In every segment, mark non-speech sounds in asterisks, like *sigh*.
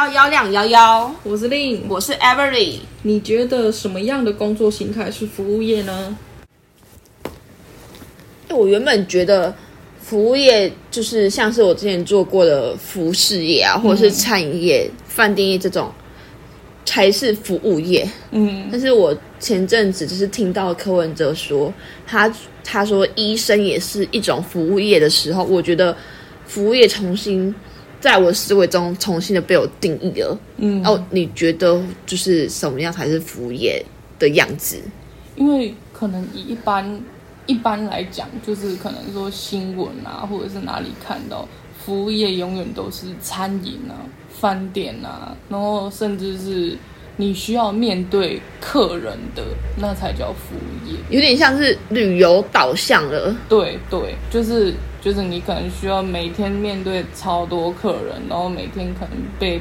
幺幺两幺幺，我是令，我是 Avery。你觉得什么样的工作形态是服务业呢？我原本觉得服务业就是像是我之前做过的服饰业啊，或者是餐饮业、嗯、饭店业这种，才是服务业。嗯，但是我前阵子就是听到柯文哲说，他他说医生也是一种服务业的时候，我觉得服务业重新。在我的思维中，重新的被我定义了。嗯，哦，你觉得就是什么样才是服务业的样子？因为可能以一般一般来讲，就是可能说新闻啊，或者是哪里看到服务业永远都是餐饮啊、饭店啊，然后甚至是你需要面对客人的，那才叫服务业。有点像是旅游导向了。对对，就是。就是你可能需要每天面对超多客人，然后每天可能被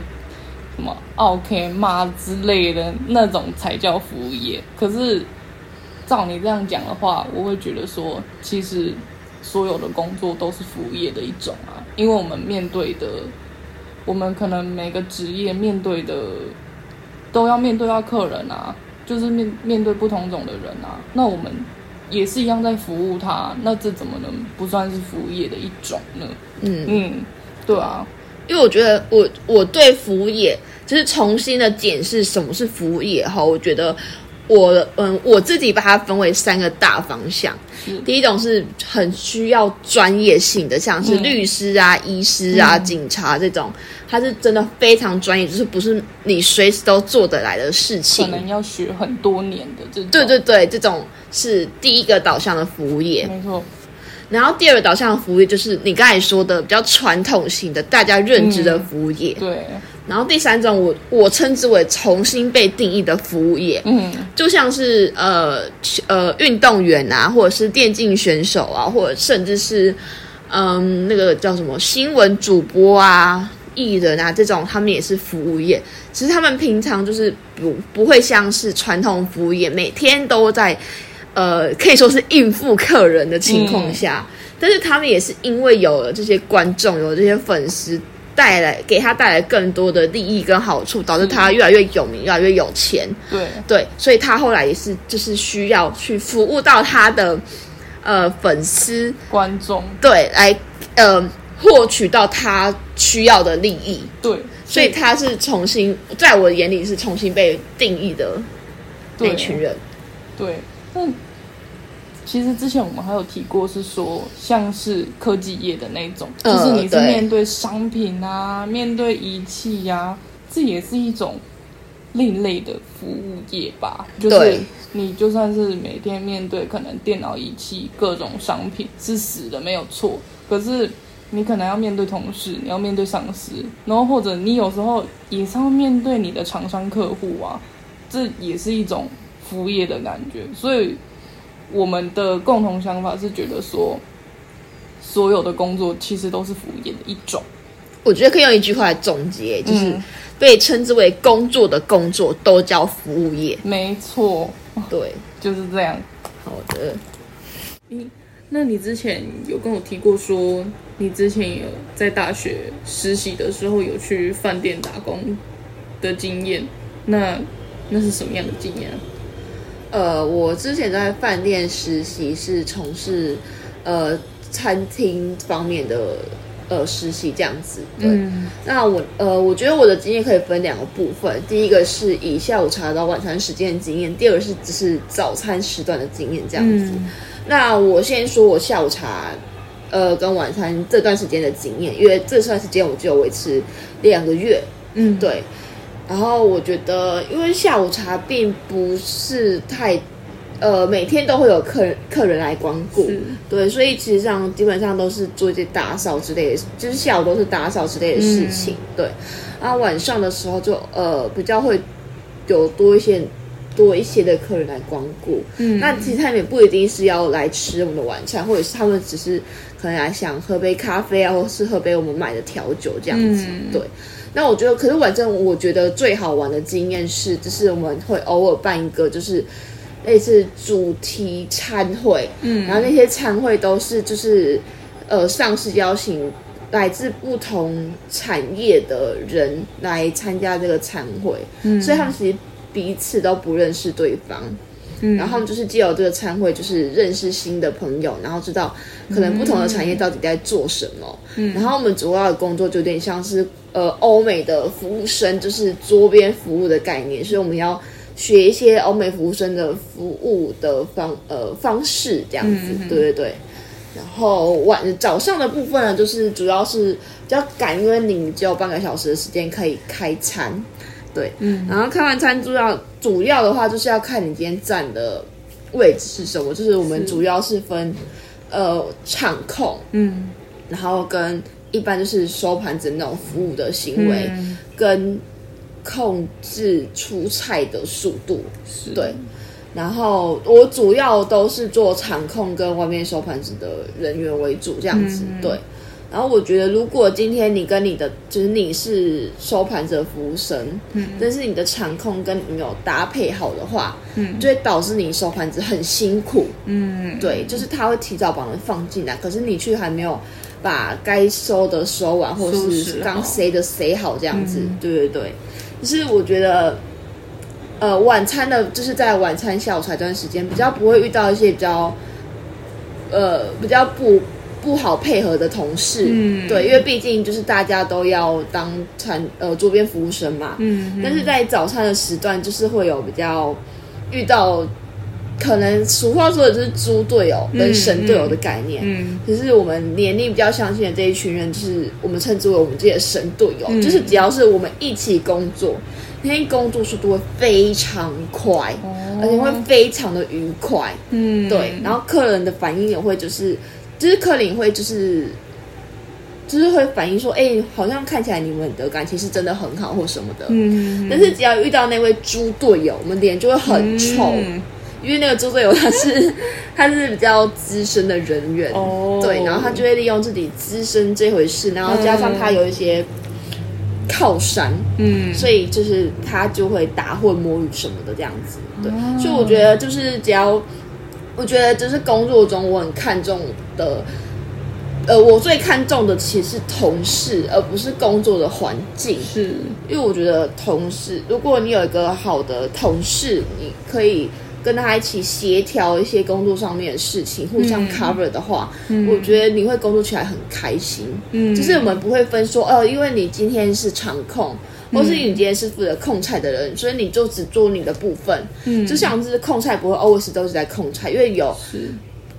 什么 OK 骂之类的那种才叫服务业。可是照你这样讲的话，我会觉得说，其实所有的工作都是服务业的一种啊，因为我们面对的，我们可能每个职业面对的都要面对到客人啊，就是面面对不同种的人啊，那我们。也是一样在服务他，那这怎么能不算是服务业的一种呢？嗯嗯，对啊，因为我觉得我我对服务业就是重新的检视什么是服务业哈，我觉得我嗯我自己把它分为三个大方向。第一种是很需要专业性的，像是律师啊、嗯、医师啊、警察这种，它是真的非常专业，就是不是你随时都做得来的事情，可能要学很多年的这种。对对对，这种是第一个导向的服务业，没错。然后第二个导向的服务业就是你刚才说的比较传统型的，大家认知的服务业。嗯、对。然后第三种我，我我称之为重新被定义的服务业，嗯，就像是呃呃运动员啊，或者是电竞选手啊，或者甚至是嗯那个叫什么新闻主播啊、艺人啊这种，他们也是服务业。其实他们平常就是不不会像是传统服务业，每天都在呃可以说是应付客人的情况下，嗯，但是他们也是因为有了这些观众，有了这些粉丝。带来给他带来更多的利益跟好处，导致他越来越有名，越来越有钱。对对，所以他后来也是就是需要去服务到他的呃粉丝观众，对，来呃获取到他需要的利益。对，所以他是重新在我的眼里是重新被定义的那群人。对，但。其实之前我们还有提过，是说像是科技业的那种，呃、就是你是面对商品啊，对面对仪器呀、啊，这也是一种另类的服务业吧。就是你就算是每天面对可能电脑仪器各种商品是死的没有错，可是你可能要面对同事，你要面对上司，然后或者你有时候也是要面对你的厂商客户啊，这也是一种服务业的感觉，所以。我们的共同想法是觉得说，所有的工作其实都是服务业的一种。我觉得可以用一句话来总结，就是被称之为工作的工作都叫服务业。没错，对，*laughs* 就是这样。好的。你，那你之前有跟我提过说，你之前有在大学实习的时候有去饭店打工的经验，那那是什么样的经验？呃，我之前在饭店实习是从事呃餐厅方面的呃实习这样子。对，嗯、那我呃我觉得我的经验可以分两个部分，第一个是以下午茶到晚餐时间的经验，第二个是只是早餐时段的经验这样子。嗯、那我先说我下午茶呃跟晚餐这段时间的经验，因为这段时间我就维持两个月。嗯，对。然后我觉得，因为下午茶并不是太，呃，每天都会有客人客人来光顾，是。对，所以其实上基本上都是做一些打扫之类的，就是下午都是打扫之类的事情，嗯、对。然后晚上的时候就呃比较会有多一些多一些的客人来光顾，嗯，那其实他们也不一定是要来吃我们的晚餐，或者是他们只是可能来想喝杯咖啡啊，或是喝杯我们买的调酒这样子，嗯、对。那我觉得，可是反正我觉得最好玩的经验是，就是我们会偶尔办一个，就是类似主题餐会，嗯，然后那些餐会都是就是呃，上司邀请来自不同产业的人来参加这个餐会，嗯，所以他们其实彼此都不认识对方。嗯，然后他们就是借由这个餐会，就是认识新的朋友，然后知道可能不同的产业到底在做什么。嗯，然后我们主要的工作就有点像是呃欧美的服务生，就是桌边服务的概念，所以我们要学一些欧美服务生的服务的方呃方式这样子。嗯，对对对。然后晚早上的部分呢，就是主要是比较赶，因为你只有半个小时的时间可以开餐。对，嗯，然后开完餐主要主要的话就是要看你今天站的位置是什么，就是我们主要是分，是呃，场控，嗯，然后跟一般就是收盘子那种服务的行为，嗯、跟控制出菜的速度，是。对，然后我主要都是做场控跟外面收盘子的人员为主，这样子，嗯、对。然后我觉得，如果今天你跟你的就是你是收盘者服务生，嗯，但是你的场控跟你有搭配好的话，嗯，就会导致你收盘子很辛苦，嗯，对，就是他会提早把人放进来，可是你却还没有把该收的收完，或是刚塞的塞好这样子，对对对，就是我觉得，呃，晚餐的就是在晚餐下午茶这段时间比较不会遇到一些比较，呃，比较不。不好配合的同事，嗯，对，因为毕竟就是大家都要当餐呃桌边服务生嘛，嗯，但是在早餐的时段，就是会有比较遇到，可能俗话说的就是猪队友跟神队友的概念，嗯，可是我们年龄比较相近的这一群人，就是我们称之为我们这些神队友，嗯，就是只要是我们一起工作，那天工作速度会非常快，哦，而且会非常的愉快，嗯，对，然后客人的反应也会就是。就是克林会就是，就是会反映说，哎、欸，好像看起来你们的感情是真的很好或什么的。嗯，但是只要遇到那位猪队友，我们脸就会很臭，嗯、因为那个猪队友他是他是比较资深的人员，哦，对，然后他就会利用自己资深这回事，然后加上他有一些靠山，嗯，所以就是他就会打混摸鱼什么的这样子，对，哦、所以我觉得就是只要。我觉得就是工作中我很看重的，呃，我最看重的其实是同事，而不是工作的环境。是，因为我觉得同事，如果你有一个好的同事，你可以跟他一起协调一些工作上面的事情，互相 cover 的话，嗯、我觉得你会工作起来很开心。嗯，就是我们不会分说，哦、呃，因为你今天是场控。或是你今天是负责控菜的人，嗯、所以你就只做你的部分。嗯，就像是控菜不会 always 都是在控菜，因为有是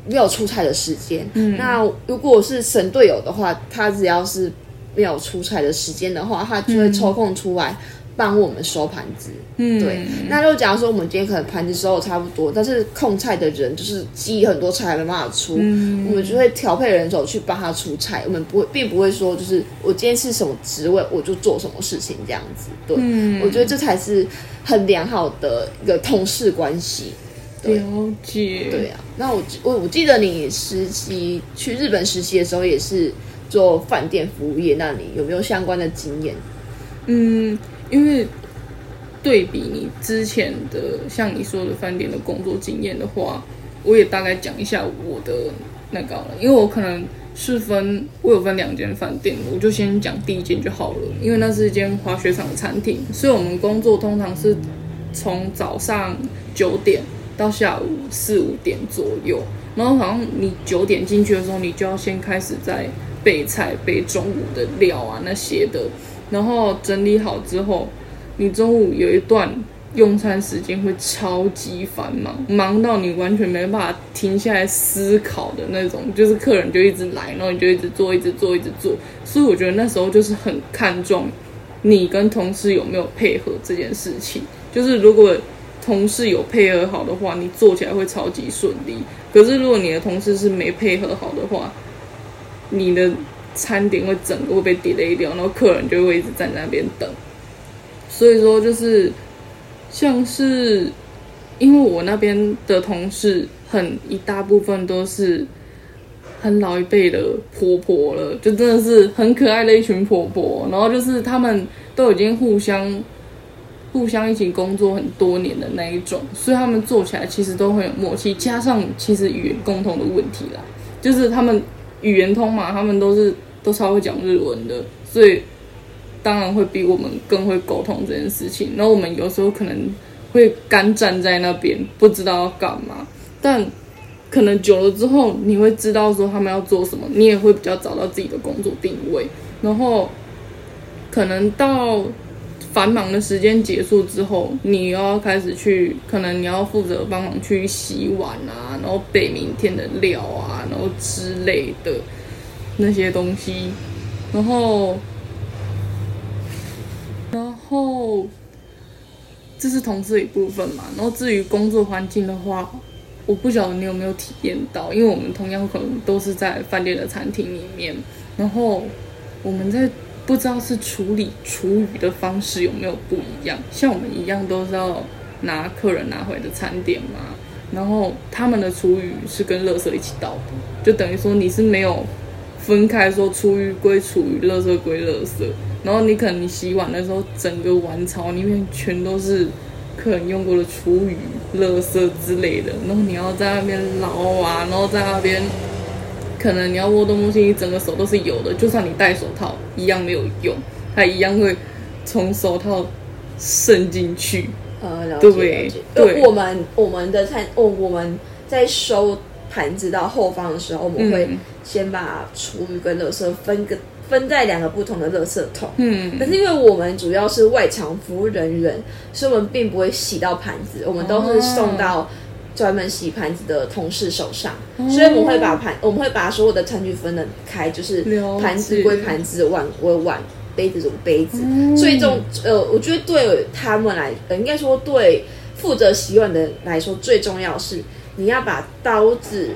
没有出差的时间。嗯，那如果是神队友的话，他只要是没有出差的时间的话，他就会抽空出来。嗯帮我们收盘子，嗯，对。那就假如说我们今天可能盘子收的差不多，但是控菜的人就是积很多菜还没办法出，嗯，我们就会调配人手去帮他出菜。我们不会，并不会说就是我今天是什么职位，我就做什么事情这样子。对，嗯，我觉得这才是很良好的一个同事关系。了解。对啊，那我我我记得你实习去日本实习的时候也是做饭店服务业，那你有没有相关的经验？嗯。因为对比你之前的像你说的饭店的工作经验的话，我也大概讲一下我的那个了。因为我可能是分，我有分两间饭店，我就先讲第一间就好了。因为那是一间滑雪场的餐厅，所以我们工作通常是从早上九点到下午四五点左右。然后好像你九点进去的时候，你就要先开始在备菜、备中午的料啊那些的。然后整理好之后，你中午有一段用餐时间会超级繁忙，忙到你完全没办法停下来思考的那种。就是客人就一直来，然后你就一直做，一直做，一直做。所以我觉得那时候就是很看重你跟同事有没有配合这件事情。就是如果同事有配合好的话，你做起来会超级顺利。可是如果你的同事是没配合好的话，你的。餐点会整个会被 delay 掉，然后客人就会一直在那边等。所以说，就是像是因为我那边的同事很一大部分都是很老一辈的婆婆了，就真的是很可爱的一群婆婆。然后就是他们都已经互相互相一起工作很多年的那一种，所以他们做起来其实都很有默契。加上其实语言共同的问题啦，就是他们。语言通嘛，他们都是都超会讲日文的，所以当然会比我们更会沟通这件事情。然后我们有时候可能会干站在那边，不知道要干嘛，但可能久了之后，你会知道说他们要做什么，你也会比较找到自己的工作定位，然后可能到。繁忙的时间结束之后，你要开始去，可能你要负责帮忙去洗碗啊，然后备明天的料啊，然后之类的那些东西，然后，然后这是同事一部分嘛。然后至于工作环境的话，我不晓得你有没有体验到，因为我们同样可能都是在饭店的餐厅里面，然后我们在。不知道是处理厨余的方式有没有不一样？像我们一样都是要拿客人拿回的餐点嘛，然后他们的厨余是跟垃圾一起倒的，就等于说你是没有分开说厨余归厨余，垃圾归垃圾。然后你可能你洗碗的时候，整个碗槽里面全都是客人用过的厨余、垃圾之类的，然后你要在那边捞啊，然后在那边。可能你要握东西，你整个手都是油的，就算你戴手套，一样没有用，它一样会从手套渗进去。呃，了解，对，了解。对，我们我们的餐，哦，我们在收盘子到后方的时候，我们会先把厨余跟垃圾分个分在两个不同的垃圾桶。嗯，可是因为我们主要是外场服务人员，所以我们并不会洗到盘子，我们都是送到。专门洗盘子的同事手上，所以我们会把盘，我们会把所有的餐具分得开，就是盘子归盘子，碗归碗，杯子归杯子。所以这种呃，我觉得对他们来，呃，应该说对负责洗碗的来说，最重要是你要把刀子。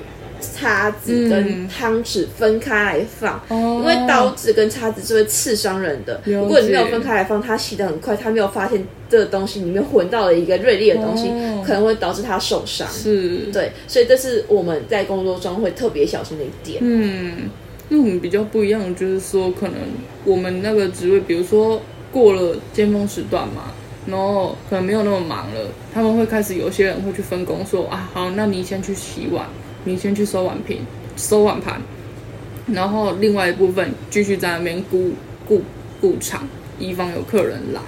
叉子跟汤匙分开来放，嗯，因为刀子跟叉子是会刺伤人的。如果你没有分开来放，它洗得很快，他没有发现这个东西里面混到了一个锐利的东西，哦，可能会导致他受伤。是，对，所以这是我们在工作中会特别小心的一点。嗯，因为我们比较不一样，就是说可能我们那个职位，比如说过了尖峰时段嘛，然后可能没有那么忙了，他们会开始有些人会去分工说，说啊，好，那你先去洗碗。你先去收碗瓶、收碗盘，然后另外一部分继续在那边顾顾顾场，以防有客人来。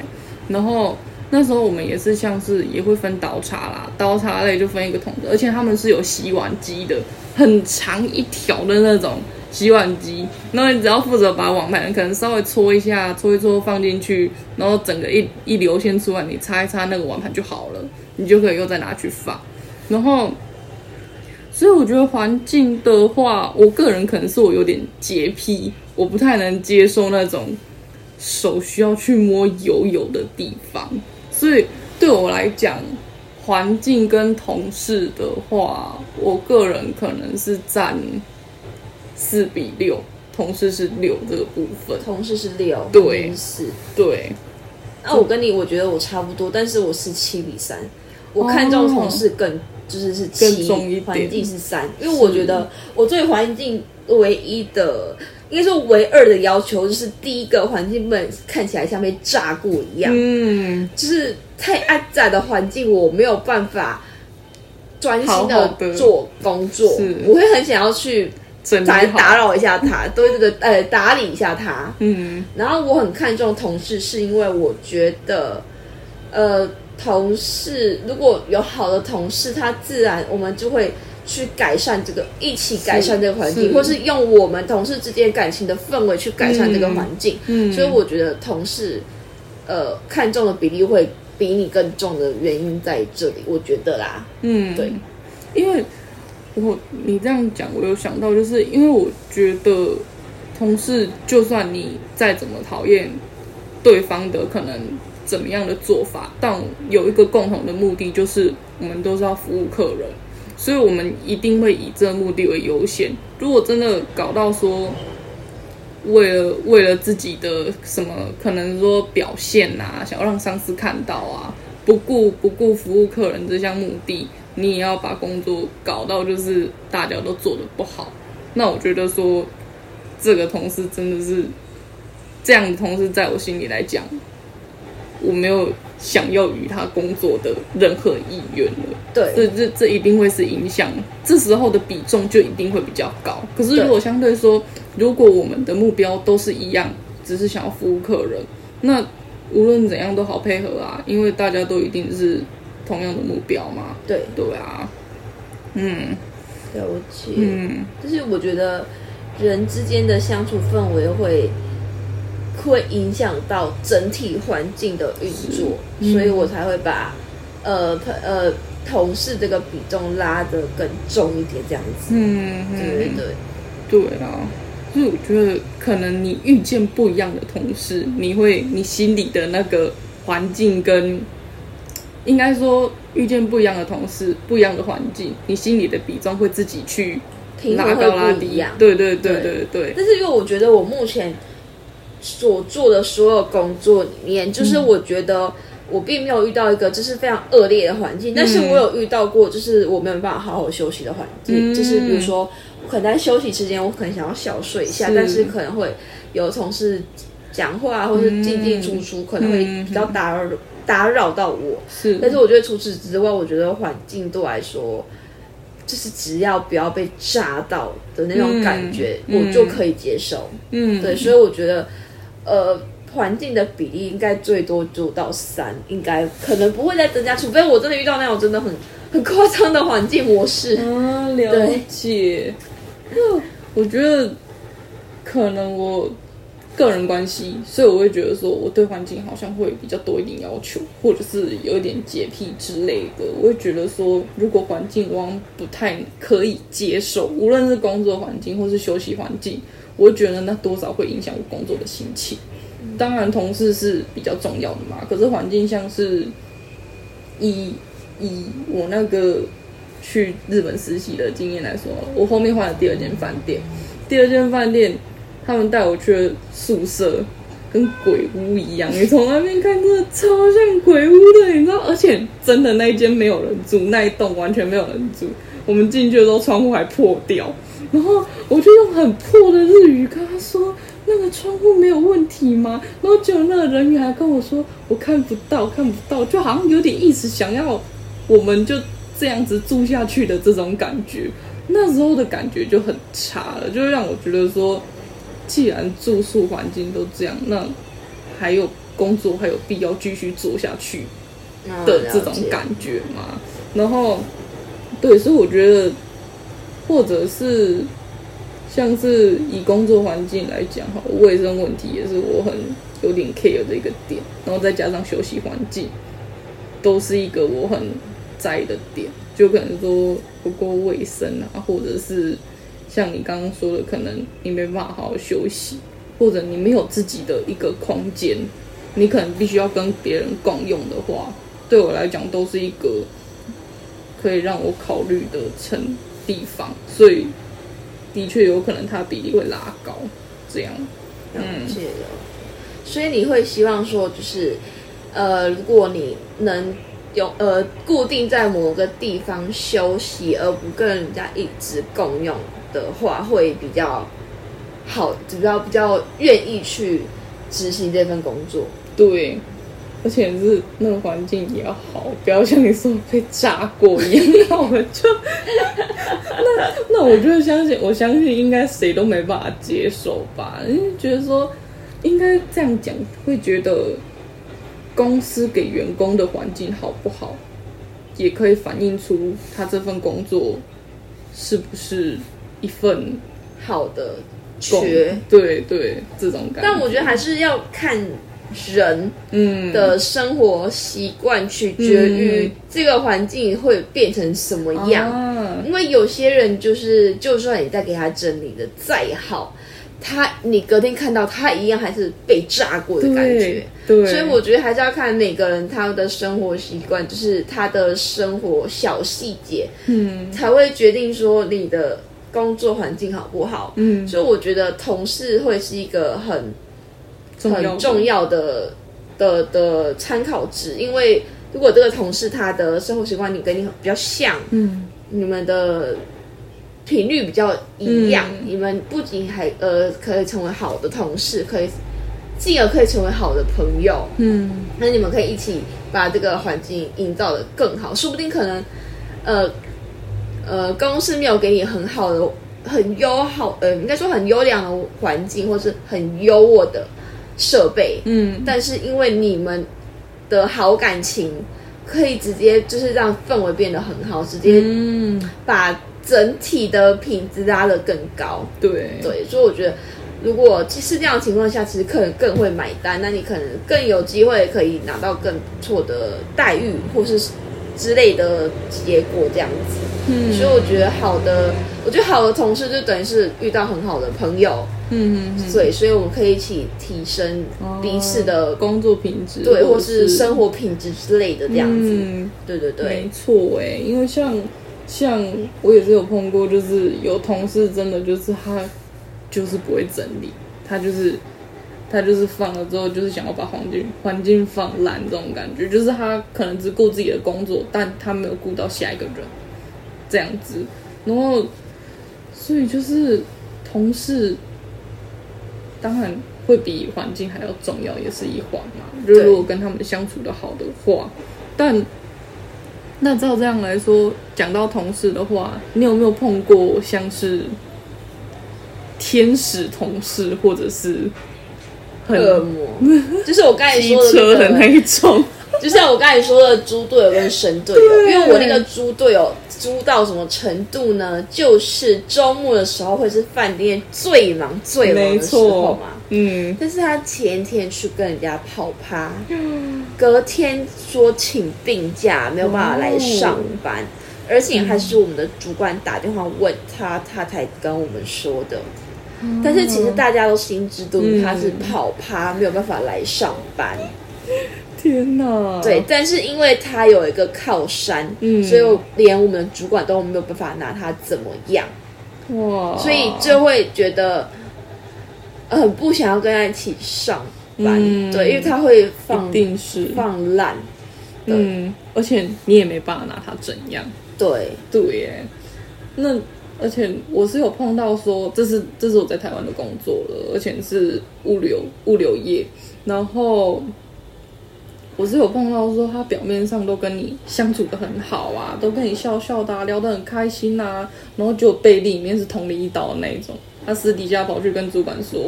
然后那时候我们也是像是也会分刀叉啦，刀叉类就分一个桶的，而且他们是有洗碗机的，很长一条的那种洗碗机。然后你只要负责把碗盘可能稍微搓一下，搓一搓放进去，然后整个一一流线出来，你擦一擦那个碗盘就好了，你就可以又再拿去放，然后。所以我觉得环境的话，我个人可能是我有点洁癖，我不太能接受那种手需要去摸油油的地方。所以对我来讲，环境跟同事的话，我个人可能是占四比六，同事是六这个部分。同事是六，对，是，对。那我跟你，我觉得我差不多，但是我是七比三，我看重同事更。哦就是是七，环境是三，因为我觉得我对环境唯一的，应该说唯二的要求就是第一个环境不能看起来像被炸过一样，嗯，就是太暗窄的环境我没有办法专心的做工作，好好我会很想要去打打扰一下他，*laughs* 对这个呃打理一下他，嗯，然后我很看重同事，是因为我觉得呃。同事如果有好的同事，他自然我们就会去改善这个，一起改善这个环境，是或是用我们同事之间感情的氛围去改善这个环境。嗯，所以我觉得同事，呃，看重的比例会比你更重的原因在这里，我觉得啦。嗯，对，因为我你这样讲，我有想到，就是因为我觉得同事，就算你再怎么讨厌对方的可能。怎么样的做法？但有一个共同的目的，就是我们都是要服务客人，所以我们一定会以这个目的为优先。如果真的搞到说，为了为了自己的什么，可能说表现啊，想要让上司看到啊，不顾不顾服务客人这项目的，你也要把工作搞到就是大家都做得不好。那我觉得说，这个同事真的是这样的同事，在我心里来讲。我没有想要与他工作的任何意愿了。对，这这这一定会是影响，这时候的比重就一定会比较高。可是如果相对说，如果我们的目标都是一样，只是想要服务客人，那无论怎样都好配合啊，因为大家都一定是同样的目标嘛。对对啊，嗯，了解。嗯，就是我觉得人之间的相处氛围会会影响到整体环境的运作，嗯、所以我才会把呃呃同事这个比重拉得更重一点，这样子。嗯，对对对，对啊。所以我觉得，可能你遇见不一样的同事，你会你心里的那个环境跟，应该说遇见不一样的同事，不一样的环境，你心里的比重会自己去拉高拉低。对对对对对，对。但是因为我觉得我目前所做的所有工作里面，就是我觉得我并没有遇到一个就是非常恶劣的环境，嗯、但是我有遇到过，就是我没有办法好好休息的环境，嗯、就是比如说。可能在休息时间，我可能想要小睡一下，是。但是可能会有同事讲话，或是进进出出，嗯、可能会比较打扰、嗯、打扰到我。是，但是我觉得除此之外，我觉得环境对我来说，就是只要不要被炸到的那种感觉，嗯、我就可以接受。嗯，对，所以我觉得，呃，环境的比例应该最多就到三，应该可能不会再增加，除非我真的遇到那种真的很很夸张的环境模式。啊，了解。那我觉得可能我个人关系，所以我会觉得说我对环境好像会比较多一点要求，或者是有一点洁癖之类的。我会觉得说，如果环境我不太可以接受，无论是工作环境或是休息环境，我觉得那多少会影响我工作的心情。当然，同事是比较重要的嘛，可是环境像是以以我那个。去日本实习的经验来说，我后面换了第二间饭店，第二间饭店他们带我去宿舍跟鬼屋一样，你从外面看真的超像鬼屋的，你知道？而且真的那一间没有人住，那一栋完全没有人住。我们进去的时候窗户还破掉，然后我就用很破的日语跟他说：“那个窗户没有问题吗？”然后结果那个人员还跟我说：“我看不到，看不到。”就好像有点意思，想要我们就。这样子住下去的这种感觉，那时候的感觉就很差了，就让我觉得说，既然住宿环境都这样，那还有工作还有必要继续做下去的这种感觉吗？然后，对，所以我觉得，或者是像是以工作环境来讲哈，卫生问题也是我很有点 care 的一个点，然后再加上休息环境，都是一个我很。在意的点，就可能说不够卫生啊，或者是像你刚刚说的，可能你没办法好好休息，或者你没有自己的一个空间，你可能必须要跟别人共用的话，对我来讲都是一个可以让我考虑的层地方，所以的确有可能它比例会拉高，这样。了解了。所以你会希望说，就是呃，如果你能。有呃，固定在某个地方休息，而不跟人家一直共用的话，会比较好，比较比较愿意去执行这份工作。对，而且是那个环境也要好，不要像你说被炸过一样。那我就 *laughs* 那那我就相信，我相信应该谁都没办法接受吧？因为觉得说应该这样讲，会觉得。公司给员工的环境好不好，也可以反映出他这份工作是不是一份好的缺。对对，这种感觉。但我觉得还是要看人嗯。的生活习惯，取决于这个环境会变成什么样。嗯、因为有些人就是，就算你再给他整理的再好。他，你隔天看到他一样还是被炸过的感觉，对，对，所以我觉得还是要看每个人他的生活习惯，就是他的生活小细节，嗯，才会决定说你的工作环境好不好，嗯，所以我觉得同事会是一个很很重要的的的参考值，因为如果这个同事他的生活习惯你跟你比较像，嗯，你们的。频率比较一样，嗯、你们不仅还呃可以成为好的同事，可以进而可以成为好的朋友。嗯，那你们可以一起把这个环境营造的更好，说不定可能呃呃公司没有给你很好的很优好，呃，应该说很优良的环境，或是很优渥的设备，嗯，但是因为你们的好感情，可以直接就是让氛围变得很好，直接把整体的品质拉得更高，对。对，所以我觉得。如果其实这样的情况下，其实客人更会买单，那你可能更有机会可以拿到更不错的待遇，或是之类的结果这样子。嗯，所以我觉得好的，我觉得好的同事就等于是遇到很好的朋友。嗯嗯，对，所以我们可以一起提升彼此的、哦、工作品质，对，或是生活品质之类的这样子。嗯，对对对，没错哎，因为像像我也是有碰过，就是有同事真的就是他。就是不会整理，他就是他就是放了之后，就是想要把环境环境放烂这种感觉，就是他可能只顾自己的工作，但他没有顾到下一个人，这样子，然后所以就是同事当然会比环境还要重要，也是一环嘛。就是如果跟他们相处的好的话，但那照这样来说，讲到同事的话，你有没有碰过像是？天使同事，或者是恶魔，就是我刚才说的、那个、的那一种，就像我刚才说的猪队友跟神队友。因为我那个猪队友猪到什么程度呢？就是周末的时候会是饭店最忙最忙的时候嘛。嗯，但是他前天去跟人家泡趴，隔天说请病假，没有办法来上班，哦、而且还是我们的主管打电话问他，他才跟我们说的。但是其实大家都心知肚明，他是跑趴，没有办法来上班。天哪！对，但是因为他有一个靠山，嗯，所以连我们的主管都没有办法拿他怎么样。哇！所以就会觉得很不想要跟他一起上班，嗯、对，因为他会放，一定是放烂。嗯，而且你也没办法拿他怎样。对对耶，那。而且我是有碰到说，这是这是我在台湾的工作了，而且是物流物流业。然后我是有碰到说，他表面上都跟你相处的很好啊，都跟你笑笑的啊，聊得很开心啊，然后就背地里面是捅你一刀的那种。他私底下跑去跟主管说，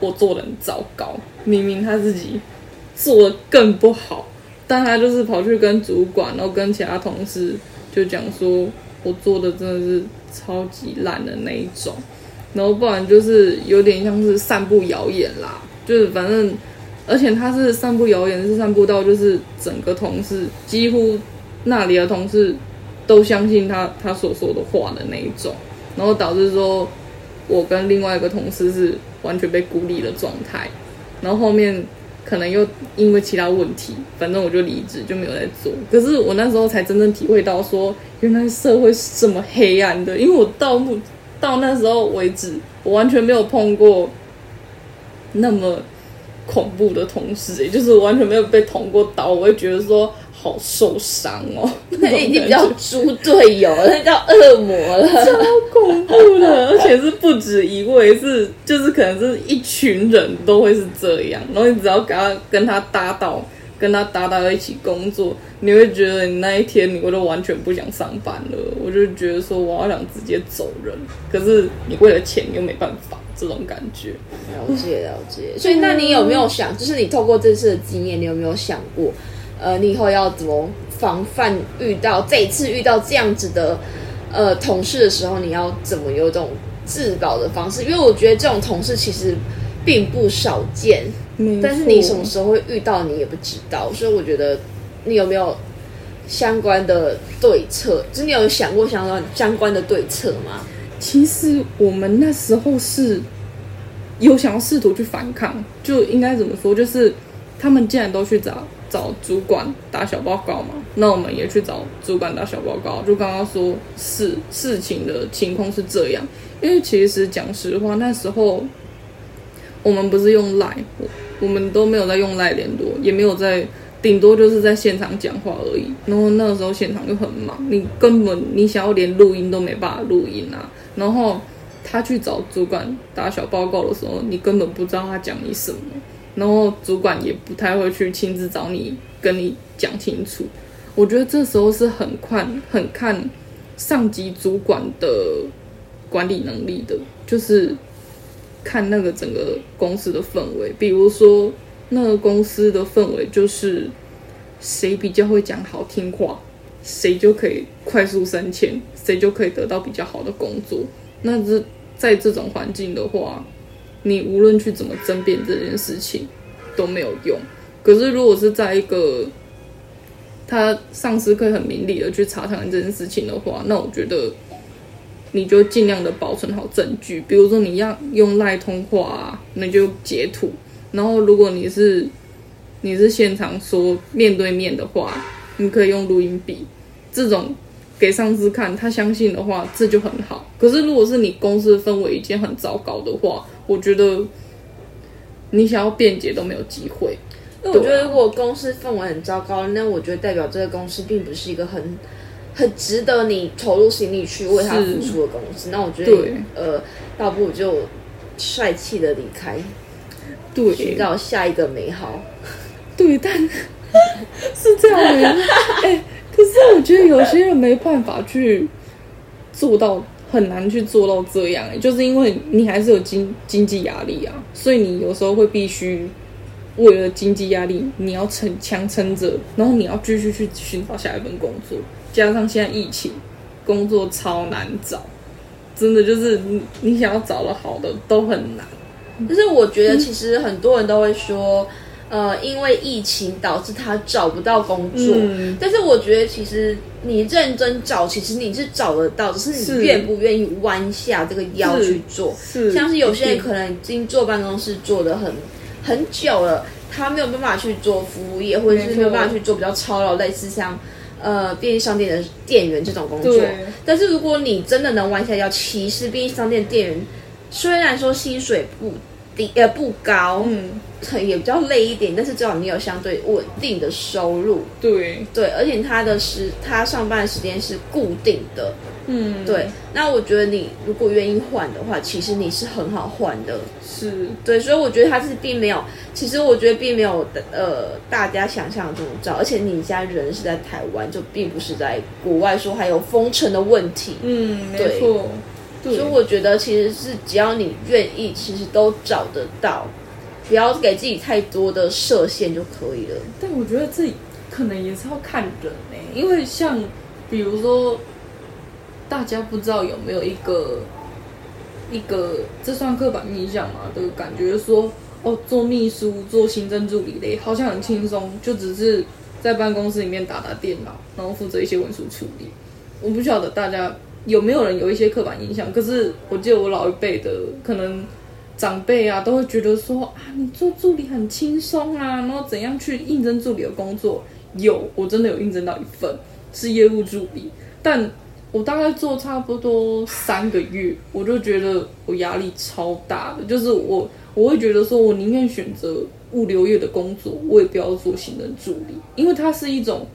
我做得很糟糕，明明他自己做的更不好，但他就是跑去跟主管，然后跟其他同事就讲说，我做的真的是。超级烂的那一种，然后不然就是有点像是散布谣言啦，就是反正，而且他是散布谣言，是散布到就是整个同事几乎那里的同事都相信他他所说的话的那一种，然后导致说我跟另外一个同事是完全被孤立的状态，然后后面可能又因为其他问题，反正我就离职就没有在做，可是我那时候才真正体会到说。原来社会是这么黑暗的，因为我到目到那时候为止，我完全没有碰过那么恐怖的同事，也就是完全没有被捅过刀，我会觉得说好受伤哦。*laughs* 那已经比较猪队友了，那叫恶魔了，超恐怖的，*laughs* 而且是不止一位，是就是可能是一群人都会是这样，然后你只要跟他跟他搭到。跟他搭到一起工作，你会觉得你那一天你我都完全不想上班了。我就觉得说，我好想直接走人。可是你为了钱又没办法，这种感觉。了解了解。所以那你有没有想，就是你透过这次的经验，你有没有想过，呃，你以后要怎么防范遇到这一次遇到这样子的呃同事的时候，你要怎么有这种自保的方式？因为我觉得这种同事其实并不少见。但是你什么时候会遇到，你也不知道，所以我觉得你有没有相关的对策？就是你有想过相关相关的对策吗？其实我们那时候是有想要试图去反抗，就应该怎么说？就是他们既然都去找找主管打小报告嘛，那我们也去找主管打小报告。就刚刚说事事情的情况是这样，因为其实讲实话，那时候我们不是用 Line。我们都没有在用赖联络，也没有在，顶多就是在现场讲话而已。然后那个时候现场就很忙，你根本你想要连录音都没办法录音啊。然后他去找主管打小报告的时候，你根本不知道他讲你什么。然后主管也不太会去亲自找你跟你讲清楚。我觉得这时候是很看很看上级主管的管理能力的，就是看那个整个公司的氛围。比如说，那个公司的氛围就是谁比较会讲好听话，谁就可以快速升迁，谁就可以得到比较好的工作。那这在这种环境的话，你无论去怎么争辩这件事情都没有用。可是如果是在一个他上司可以很明理的去查探这件事情的话，那我觉得你就尽量的保存好证据。比如说你要用赖通话啊，那就截图。然后如果你是你是现场说面对面的话，你可以用录音笔。这种给上司看，他相信的话，这就很好。可是如果是你公司氛围已经很糟糕的话，我觉得你想要辩解都没有机会。那我觉得，如果公司氛围很糟糕，那我觉得代表这个公司并不是一个很很值得你投入心力去为他付出的公司。那我觉得，呃，倒不如就帅气的离开，对，寻找下一个美好。对，但 *laughs* 是这样的，哎、欸，可是我觉得有些人没办法去做到，很难去做到这样、欸，就是因为你还是有经经济压力啊，所以你有时候会必须。为了经济压力，你要撑强撑着，然后你要继续去寻找下一份工作。加上现在疫情，工作超难找，真的就是你你想要找的好的都很难。但是我觉得，其实很多人都会说，呃，因为疫情导致他找不到工作。嗯、但是我觉得，其实你认真找，其实你是找得到，只是你愿不愿意弯下这个腰去做。是，是像是有些人可能已经坐办公室坐的很。很久了，他没有办法去做服务业，或者是没有办法去做比较操劳，类似像呃便利商店的店员这种工作。但是如果你真的能弯下腰，其实便利商店店员虽然说薪水不低，呃不高，嗯，也比较累一点，但是至少你有相对稳定的收入。对。对，而且他的时他上班的时间是固定的。嗯，对，那我觉得你如果愿意换的话，其实你是很好换的，是。对，所以我觉得他是并没有，其实我觉得并没有呃大家想象的这么糟，而且你家人是在台湾，就并不是在国外说还有封城的问题，嗯，没错，对，所以我觉得其实是只要你愿意，其实都找得到，不要给自己太多的设限就可以了。但我觉得这可能也是要看人呢，因为像比如说。大家不知道有没有一个一个这算刻板印象嘛？的感觉说哦，做秘书、做行政助理的，好像很轻松，就只是在办公室里面打打电脑，然后负责一些文书处理。我不晓得大家有没有人有一些刻板印象，可是我记得我老一辈的可能长辈啊，都会觉得说啊，你做助理很轻松啊，然后怎样去应征助理的工作？有，我真的有应征到一份是业务助理，但。我大概做差不多三个月，我就觉得我压力超大的，就是我我会觉得说，我宁愿选择物流业的工作，我也不要做行政助理，因为它是一种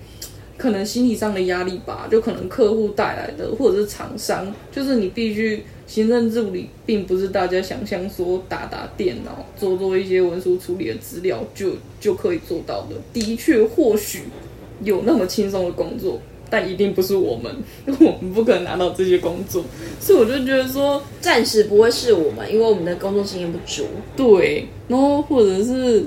可能心理上的压力吧，就可能客户带来的，或者是厂商，就是你必须行政助理，并不是大家想象说打打电脑、做做一些文书处理的资料就就可以做到的。的确，或许有那么轻松的工作。但一定不是我们，*laughs* 我们不可能拿到这些工作，所以我就觉得说，暂时不会是我们，因为我们的工作经验不足。对，然后或者是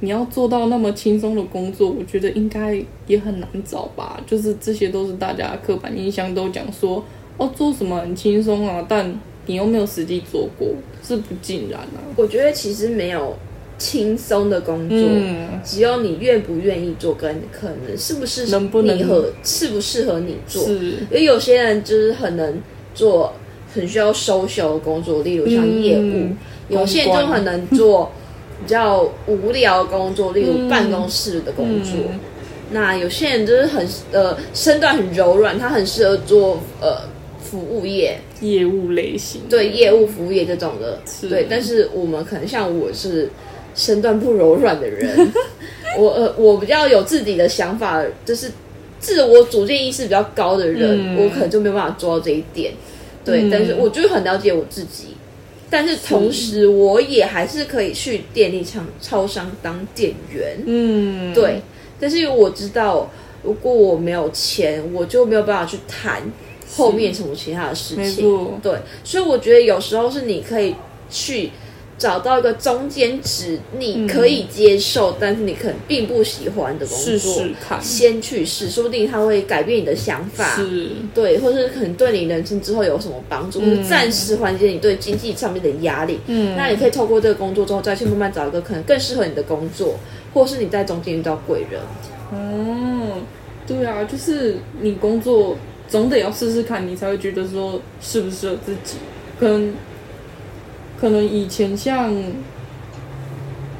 你要做到那么轻松的工作，我觉得应该也很难找吧。就是这些都是大家刻板印象都讲说，哦，做什么很轻松啊，但你又没有实际做过，是不尽然啊。我觉得其实没有。轻松的工作，嗯、只有你愿不愿意做，跟可能是不是能不能合适不适合你做。因为有些人就是很能做，很需要 social 的工作，例如像业务；嗯、有些人就很能做比较无聊的工作，例如办公室的工作。嗯、那有些人就是很呃身段很柔软，他很适合做呃服务业、业务类型，对业务服务业这种的。是对，但是我们可能像我是。身段不柔软的人，*laughs* 我呃，我比较有自己的想法，就是自我主见意识比较高的人，嗯、我可能就没有办法做到这一点。对，嗯、但是我就很了解我自己，但是同时我也还是可以去电力厂、超商当店员。嗯，对，但是我知道，如果我没有钱，我就没有办法去谈后面什么其他的事情。对，所以我觉得有时候是你可以去。找到一个中间值，你可以接受，嗯、但是你可能并不喜欢的工作，试试看，先去试，说不定它会改变你的想法，是，对，或者可能对你人生之后有什么帮助，嗯、或者暂时缓解你对经济上面的压力。嗯，那你可以透过这个工作之后，再去慢慢找一个可能更适合你的工作，或是你在中间遇到贵人。哦，对啊，就是你工作总得要试试看，你才会觉得说适不适合自己，可能。可能以前像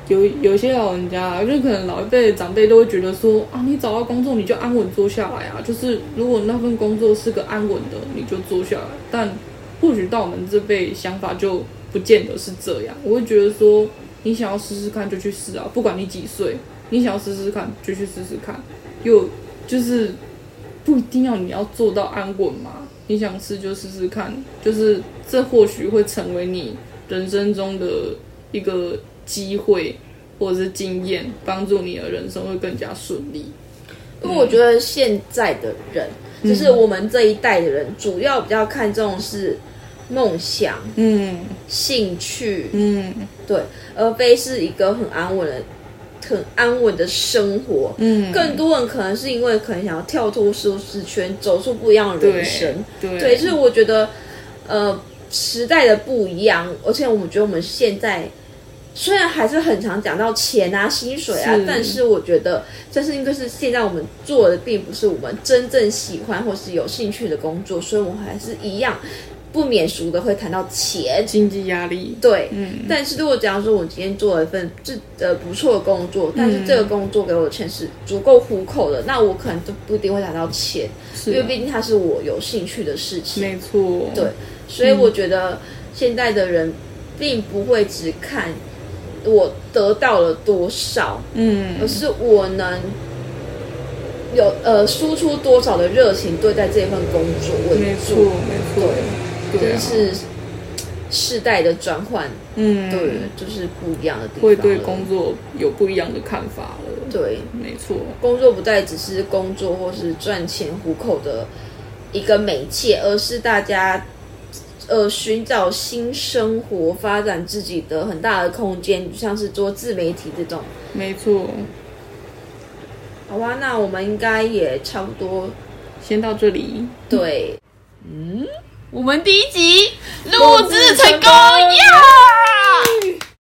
有有些老人家，就可能老一辈长辈都会觉得说啊，你找到工作你就安稳坐下来啊，就是如果那份工作是个安稳的，你就坐下来。但或许到我们这辈想法就不见得是这样。我会觉得说，你想要试试看就去试啊，不管你几岁，你想要试试看就去试试看。又就是不一定要你要做到安稳嘛，你想试就试试看，就是这或许会成为你。人生中的一个机会或者是经验，帮助你的人生会更加顺利。因为我觉得现在的人，嗯、就是我们这一代的人，主要比较看重是梦想、嗯，兴趣，嗯，对，而非是一个很安稳的、很安稳的生活。嗯，更多人可能是因为可能想要跳脱舒适圈，走出不一样的人生。对，对，就是我觉得，呃。时代的不一样，而且我们觉得我们现在虽然还是很常讲到钱啊、薪水啊，是但是我觉得这是应该是现在我们做的并不是我们真正喜欢或是有兴趣的工作，所以我们还是一样不免俗的会谈到钱、经济压力。对，嗯。但是如果假如说我今天做了一份这呃不错的工作，但是这个工作给我的钱是足够糊口的，嗯、那我可能就不一定会谈到钱，是因为毕竟它是我有兴趣的事情。没错，对。所以我觉得现在的人并不会只看我得到了多少，嗯，而是我能有呃输出多少的热情对待这份工作为主。没错，没错，对，这是世代的转换，嗯，对，就是不一样的地方，会对工作有不一样的看法了。对，没错，工作不再只是工作或是赚钱糊口的一个媒介，而是大家。呃，寻找新生活，发展自己的很大的空间，像是做自媒体这种。没错。好吧，那我们应该也差不多，先到这里。对。嗯，我们第一集录制成功呀！